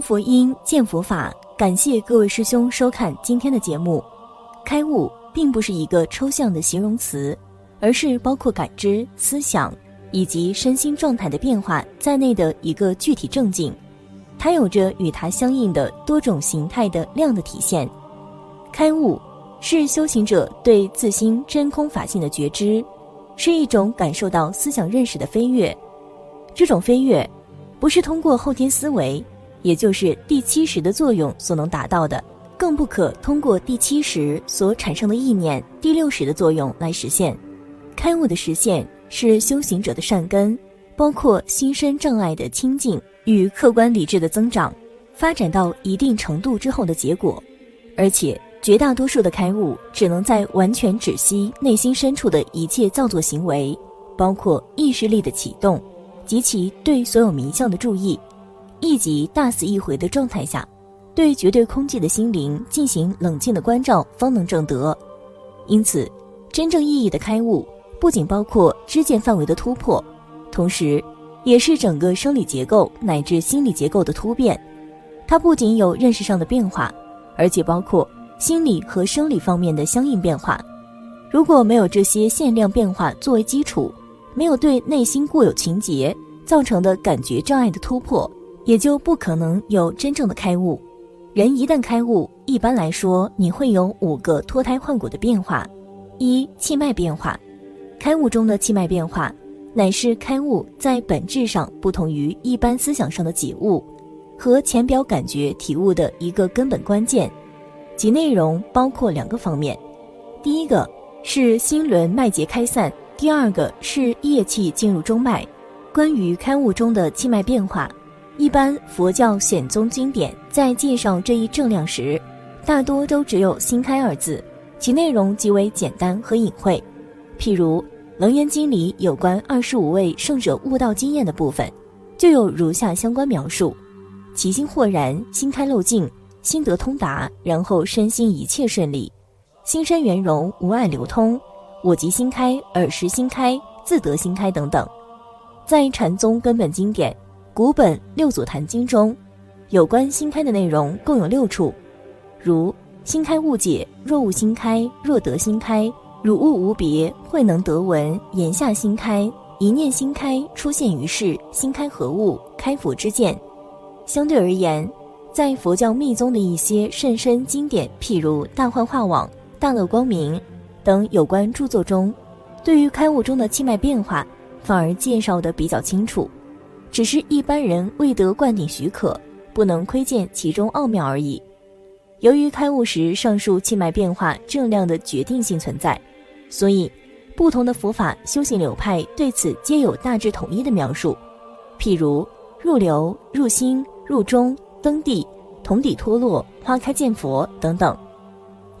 佛音，见佛法。感谢各位师兄收看今天的节目。开悟并不是一个抽象的形容词，而是包括感知、思想以及身心状态的变化在内的一个具体正境。它有着与它相应的多种形态的量的体现。开悟是修行者对自心真空法性的觉知，是一种感受到思想认识的飞跃。这种飞跃，不是通过后天思维。也就是第七识的作用所能达到的，更不可通过第七识所产生的意念、第六识的作用来实现。开悟的实现是修行者的善根，包括心身障碍的清净与客观理智的增长，发展到一定程度之后的结果。而且绝大多数的开悟只能在完全止息内心深处的一切造作行为，包括意识力的启动及其对所有名相的注意。一即大死一回的状态下，对绝对空寂的心灵进行冷静的关照，方能证得。因此，真正意义的开悟不仅包括知见范围的突破，同时，也是整个生理结构乃至心理结构的突变。它不仅有认识上的变化，而且包括心理和生理方面的相应变化。如果没有这些限量变化作为基础，没有对内心固有情结造成的感觉障碍的突破。也就不可能有真正的开悟。人一旦开悟，一般来说，你会有五个脱胎换骨的变化：一、气脉变化。开悟中的气脉变化，乃是开悟在本质上不同于一般思想上的解悟和浅表感觉体悟的一个根本关键。其内容包括两个方面：第一个是心轮脉结开散；第二个是液气进入中脉。关于开悟中的气脉变化。一般佛教显宗经典在介绍这一正量时，大多都只有“心开”二字，其内容极为简单和隐晦。譬如《楞严经》里有关二十五位圣者悟道经验的部分，就有如下相关描述：其心豁然，心开漏尽，心得通达，然后身心一切顺利，心身圆融，无碍流通，我即心开，尔时心开，自得心开等等。在禅宗根本经典。古本六祖坛经中，有关心开的内容共有六处，如心开悟解，若悟心开，若得心开，汝悟无别，慧能得闻，言下心开，一念心开，出现于世，心开何物？开佛之见。相对而言，在佛教密宗的一些甚深经典，譬如《大幻化网》《大乐光明》等有关著作中，对于开悟中的气脉变化，反而介绍的比较清楚。只是一般人未得灌顶许可，不能窥见其中奥妙而已。由于开悟时上述气脉变化正量的决定性存在，所以不同的佛法修行流派对此皆有大致统一的描述。譬如入流、入心、入中、登地、同底脱落、花开见佛等等。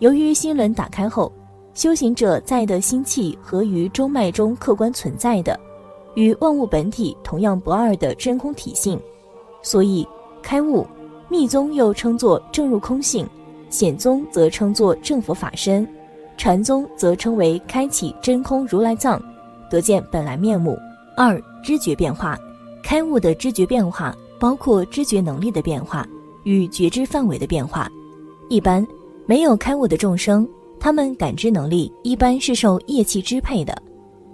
由于心轮打开后，修行者在的心气和于中脉中客观存在的。与万物本体同样不二的真空体性，所以开悟，密宗又称作正入空性，显宗则称作正佛法身，禅宗则称为开启真空如来藏，得见本来面目。二知觉变化，开悟的知觉变化包括知觉能力的变化与觉知范围的变化。一般没有开悟的众生，他们感知能力一般是受业气支配的，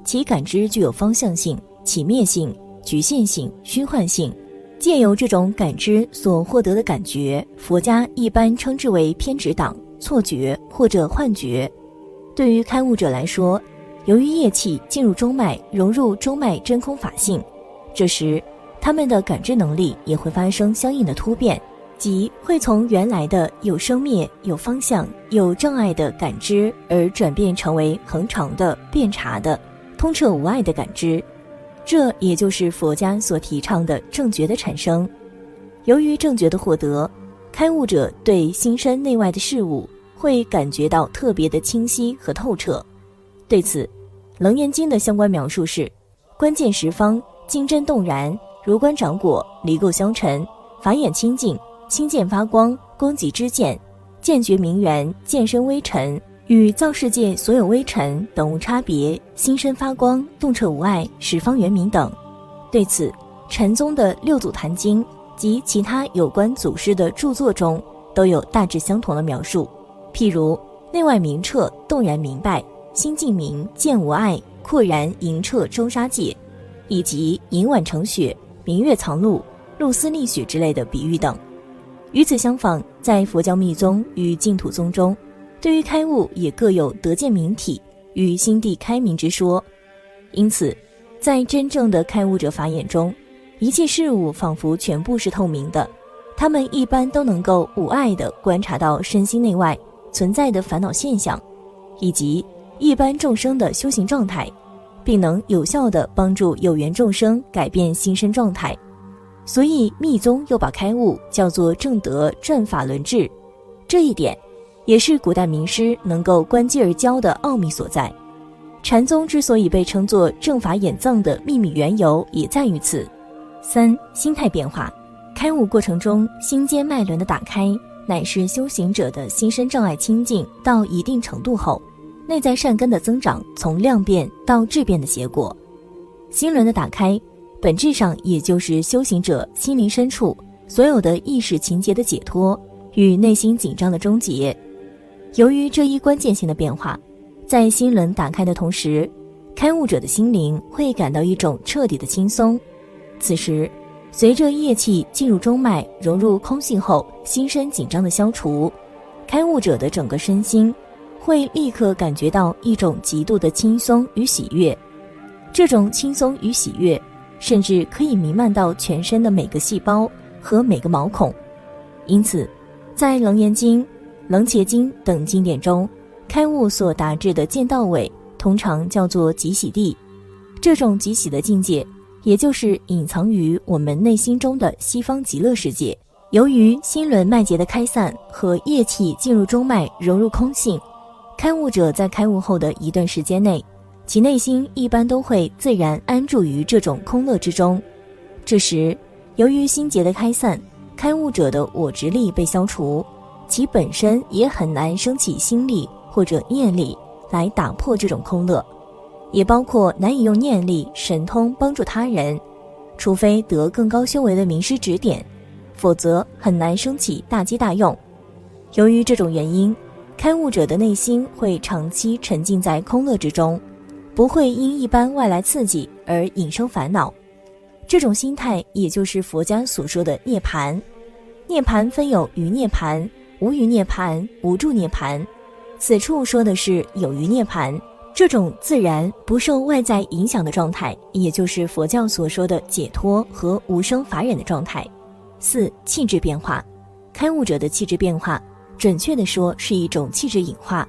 其感知具有方向性。起灭性、局限性、虚幻性，借由这种感知所获得的感觉，佛家一般称之为偏执党、错觉或者幻觉。对于开悟者来说，由于业气进入中脉，融入中脉真空法性，这时他们的感知能力也会发生相应的突变，即会从原来的有生灭、有方向、有障碍的感知，而转变成为恒常的、遍察的、通彻无碍的感知。这也就是佛家所提倡的正觉的产生。由于正觉的获得，开悟者对心身内外的事物会感觉到特别的清晰和透彻。对此，《楞严经》的相关描述是：关键十方，金针动然，如观掌果，离垢相尘，法眼清净，清见发光，光即知见，见觉明圆，见身微尘。与造世界所有微尘等无差别，心身发光，动彻无碍，十方圆明等。对此，禅宗的六祖坛经及其他有关祖师的著作中，都有大致相同的描述。譬如“内外明澈，动然明白；心静明，见无碍；阔然盈澈周沙界”，以及“银碗成雪，明月藏露，露丝逆雪”之类的比喻等。与此相仿，在佛教密宗与净土宗中，对于开悟也各有得见明体与心地开明之说。因此，在真正的开悟者法眼中，一切事物仿佛全部是透明的，他们一般都能够无碍地观察到身心内外存在的烦恼现象，以及一般众生的修行状态，并能有效地帮助有缘众生改变心身状态。所以密宗又把开悟叫做正德转法轮智，这一点，也是古代名师能够观机而教的奥秘所在。禅宗之所以被称作正法眼藏的秘密缘由，也在于此。三心态变化，开悟过程中心间脉轮的打开，乃是修行者的心身障碍清净到一定程度后，内在善根的增长从量变到质变的结果。心轮的打开。本质上，也就是修行者心灵深处所有的意识情节的解脱与内心紧张的终结。由于这一关键性的变化，在心轮打开的同时，开悟者的心灵会感到一种彻底的轻松。此时，随着业气进入中脉融入空性后，心身紧张的消除，开悟者的整个身心会立刻感觉到一种极度的轻松与喜悦。这种轻松与喜悦。甚至可以弥漫到全身的每个细胞和每个毛孔，因此，在《楞严经》《楞伽经》等经典中，开悟所达至的见到位，通常叫做极喜地。这种极喜的境界，也就是隐藏于我们内心中的西方极乐世界。由于心轮脉结的开散和液气进入中脉融入空性，开悟者在开悟后的一段时间内。其内心一般都会自然安住于这种空乐之中，这时，由于心结的开散，开悟者的我执力被消除，其本身也很难升起心力或者念力来打破这种空乐，也包括难以用念力、神通帮助他人，除非得更高修为的名师指点，否则很难升起大机大用。由于这种原因，开悟者的内心会长期沉浸在空乐之中。不会因一般外来刺激而引生烦恼，这种心态也就是佛家所说的涅槃。涅槃分有余涅槃、无余涅槃、无住涅槃。此处说的是有余涅槃，这种自然不受外在影响的状态，也就是佛教所说的解脱和无生法忍的状态。四气质变化，开悟者的气质变化，准确的说是一种气质隐化，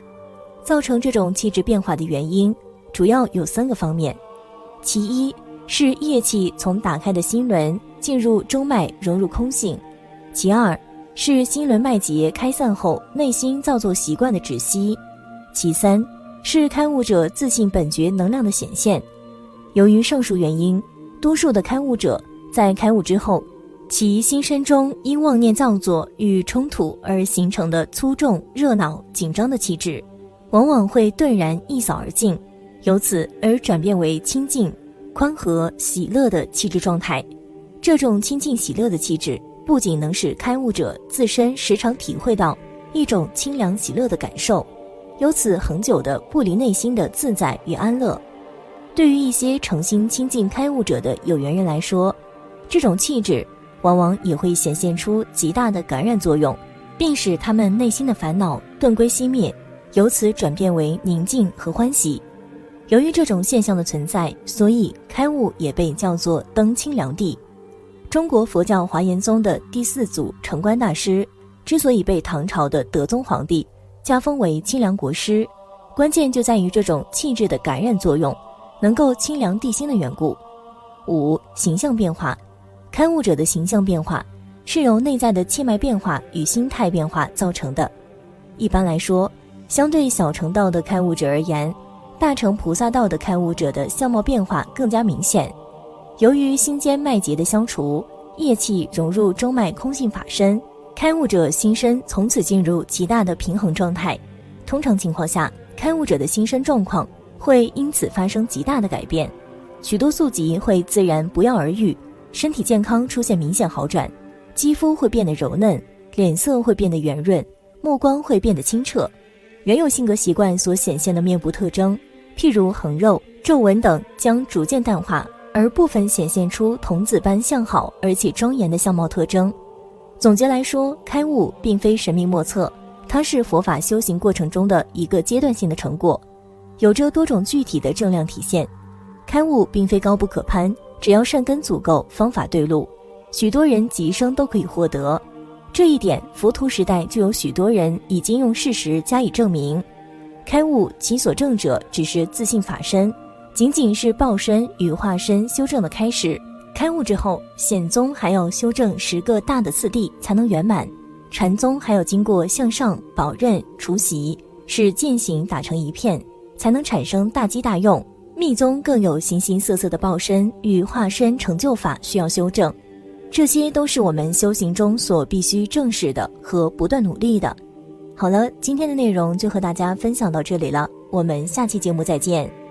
造成这种气质变化的原因。主要有三个方面，其一是液气从打开的心轮进入中脉融入空性，其二是心轮脉结开散后内心造作习惯的止息，其三是开悟者自信本觉能量的显现。由于上述原因，多数的开悟者在开悟之后，其心身中因妄念造作与冲突而形成的粗重、热闹、紧张的气质，往往会顿然一扫而尽。由此而转变为清净、宽和、喜乐的气质状态。这种清净喜乐的气质，不仅能使开悟者自身时常体会到一种清凉喜乐的感受，由此恒久的不离内心的自在与安乐。对于一些诚心亲近开悟者的有缘人来说，这种气质往往也会显现出极大的感染作用，并使他们内心的烦恼顿归熄灭，由此转变为宁静和欢喜。由于这种现象的存在，所以开悟也被叫做登清凉地。中国佛教华严宗的第四祖成观大师，之所以被唐朝的德宗皇帝加封为清凉国师，关键就在于这种气质的感染作用，能够清凉地心的缘故。五形象变化，开悟者的形象变化是由内在的气脉变化与心态变化造成的。一般来说，相对小乘道的开悟者而言。大乘菩萨道的开悟者的相貌变化更加明显，由于心间脉结的消除，业气融入中脉空性法身，开悟者心身从此进入极大的平衡状态。通常情况下，开悟者的心身状况会因此发生极大的改变，许多宿疾会自然不药而愈，身体健康出现明显好转，肌肤会变得柔嫩，脸色会变得圆润，目光会变得清澈。原有性格习惯所显现的面部特征，譬如横肉、皱纹等，将逐渐淡化，而部分显现出童子般相好而且庄严的相貌特征。总结来说，开悟并非神秘莫测，它是佛法修行过程中的一个阶段性的成果，有着多种具体的正量体现。开悟并非高不可攀，只要善根足够，方法对路，许多人即生都可以获得。这一点，佛陀时代就有许多人已经用事实加以证明。开悟其所证者，只是自信法身，仅仅是报身与化身修正的开始。开悟之后，显宗还要修正十个大的次第才能圆满，禅宗还要经过向上保任除习，使践行打成一片，才能产生大机大用。密宗更有形形色色的报身与化身成就法需要修正，这些都是我们修行中所必须正视的和不断努力的。好了，今天的内容就和大家分享到这里了，我们下期节目再见。